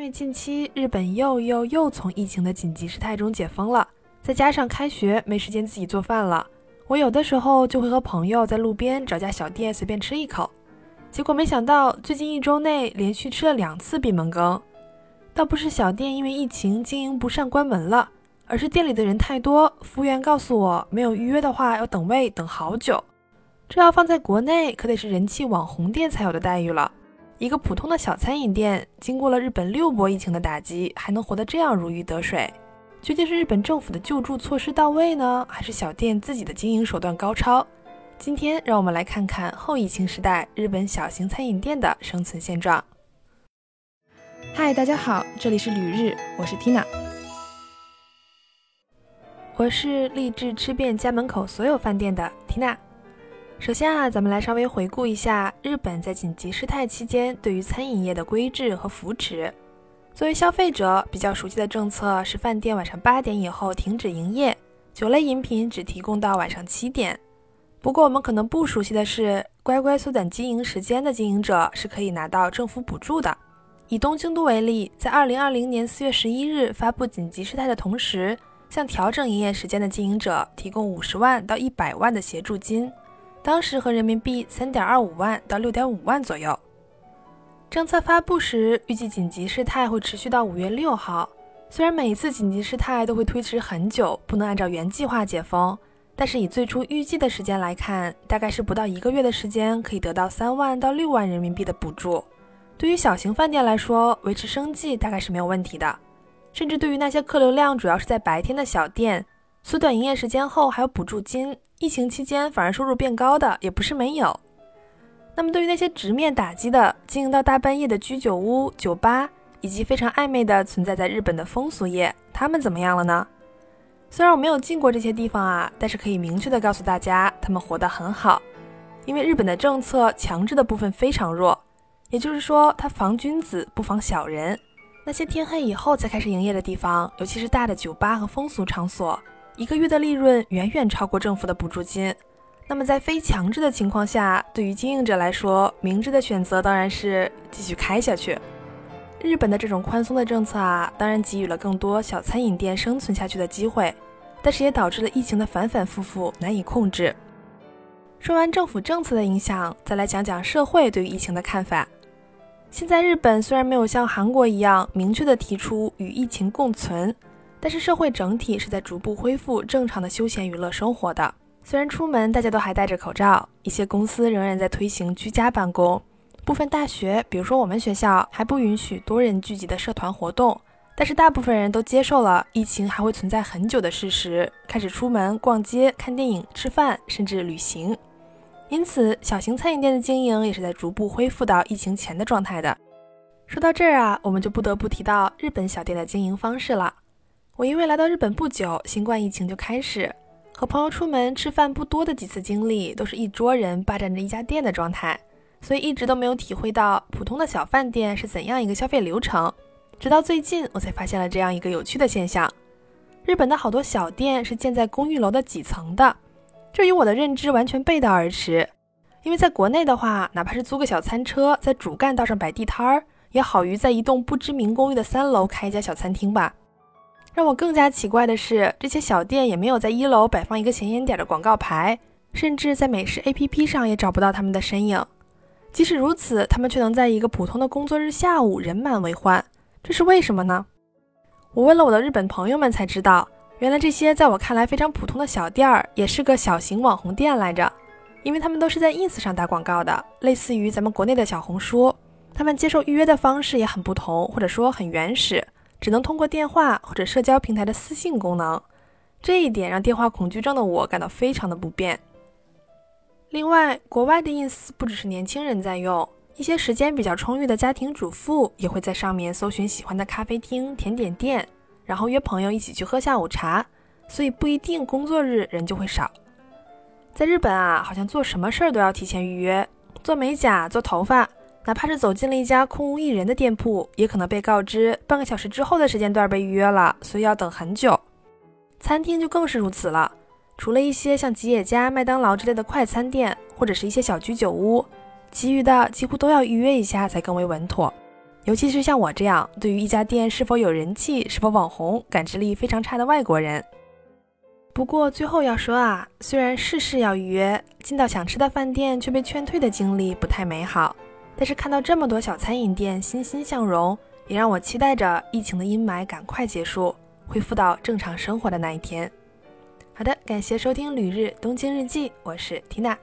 因为近期日本又又又从疫情的紧急事态中解封了，再加上开学没时间自己做饭了，我有的时候就会和朋友在路边找家小店随便吃一口。结果没想到最近一周内连续吃了两次闭门羹，倒不是小店因为疫情经营不善关门了，而是店里的人太多，服务员告诉我没有预约的话要等位等好久。这要放在国内可得是人气网红店才有的待遇了。一个普通的小餐饮店，经过了日本六波疫情的打击，还能活得这样如鱼得水，究竟是日本政府的救助措施到位呢，还是小店自己的经营手段高超？今天让我们来看看后疫情时代日本小型餐饮店的生存现状。嗨，大家好，这里是旅日，我是 Tina，我是立志吃遍家门口所有饭店的 Tina。首先啊，咱们来稍微回顾一下日本在紧急事态期间对于餐饮业的规制和扶持。作为消费者比较熟悉的政策是，饭店晚上八点以后停止营业，酒类饮品只提供到晚上七点。不过我们可能不熟悉的是，乖乖缩短经营时间的经营者是可以拿到政府补助的。以东京都为例，在二零二零年四月十一日发布紧急事态的同时，向调整营业时间的经营者提供五十万到一百万的协助金。当时和人民币三点二五万到六点五万左右。政策发布时，预计紧急事态会持续到五月六号。虽然每一次紧急事态都会推迟很久，不能按照原计划解封，但是以最初预计的时间来看，大概是不到一个月的时间可以得到三万到六万人民币的补助。对于小型饭店来说，维持生计大概是没有问题的。甚至对于那些客流量主要是在白天的小店，缩短营业时间后还有补助金。疫情期间反而收入变高的也不是没有。那么对于那些直面打击的经营到大半夜的居酒屋、酒吧，以及非常暧昧的存在在日本的风俗业，他们怎么样了呢？虽然我没有进过这些地方啊，但是可以明确的告诉大家，他们活得很好。因为日本的政策强制的部分非常弱，也就是说，它防君子不防小人。那些天黑以后才开始营业的地方，尤其是大的酒吧和风俗场所。一个月的利润远远超过政府的补助金，那么在非强制的情况下，对于经营者来说，明智的选择当然是继续开下去。日本的这种宽松的政策啊，当然给予了更多小餐饮店生存下去的机会，但是也导致了疫情的反反复复难以控制。说完政府政策的影响，再来讲讲社会对于疫情的看法。现在日本虽然没有像韩国一样明确的提出与疫情共存。但是社会整体是在逐步恢复正常的休闲娱乐生活的。虽然出门大家都还戴着口罩，一些公司仍然在推行居家办公，部分大学，比如说我们学校，还不允许多人聚集的社团活动。但是大部分人都接受了疫情还会存在很久的事实，开始出门逛街、看电影、吃饭，甚至旅行。因此，小型餐饮店的经营也是在逐步恢复到疫情前的状态的。说到这儿啊，我们就不得不提到日本小店的经营方式了。我因为来到日本不久，新冠疫情就开始，和朋友出门吃饭不多的几次经历，都是一桌人霸占着一家店的状态，所以一直都没有体会到普通的小饭店是怎样一个消费流程。直到最近，我才发现了这样一个有趣的现象：日本的好多小店是建在公寓楼的几层的，这与我的认知完全背道而驰。因为在国内的话，哪怕是租个小餐车，在主干道上摆地摊儿，也好于在一栋不知名公寓的三楼开一家小餐厅吧。让我更加奇怪的是，这些小店也没有在一楼摆放一个显眼点的广告牌，甚至在美食 APP 上也找不到他们的身影。即使如此，他们却能在一个普通的工作日下午人满为患，这是为什么呢？我问了我的日本朋友们才知道，原来这些在我看来非常普通的小店儿，也是个小型网红店来着，因为他们都是在 ins 上打广告的，类似于咱们国内的小红书。他们接受预约的方式也很不同，或者说很原始。只能通过电话或者社交平台的私信功能，这一点让电话恐惧症的我感到非常的不便。另外，国外的 ins 不只是年轻人在用，一些时间比较充裕的家庭主妇也会在上面搜寻喜欢的咖啡厅、甜点店，然后约朋友一起去喝下午茶，所以不一定工作日人就会少。在日本啊，好像做什么事儿都要提前预约，做美甲、做头发。哪怕是走进了一家空无一人的店铺，也可能被告知半个小时之后的时间段被预约了，所以要等很久。餐厅就更是如此了，除了一些像吉野家、麦当劳之类的快餐店，或者是一些小居酒屋，其余的几乎都要预约一下才更为稳妥。尤其是像我这样对于一家店是否有人气、是否网红感知力非常差的外国人。不过最后要说啊，虽然事事要预约，进到想吃的饭店却被劝退的经历不太美好，但是看到这么多小餐饮店欣欣向荣，也让我期待着疫情的阴霾赶快结束，恢复到正常生活的那一天。好的，感谢收听《旅日东京日记》，我是缇娜。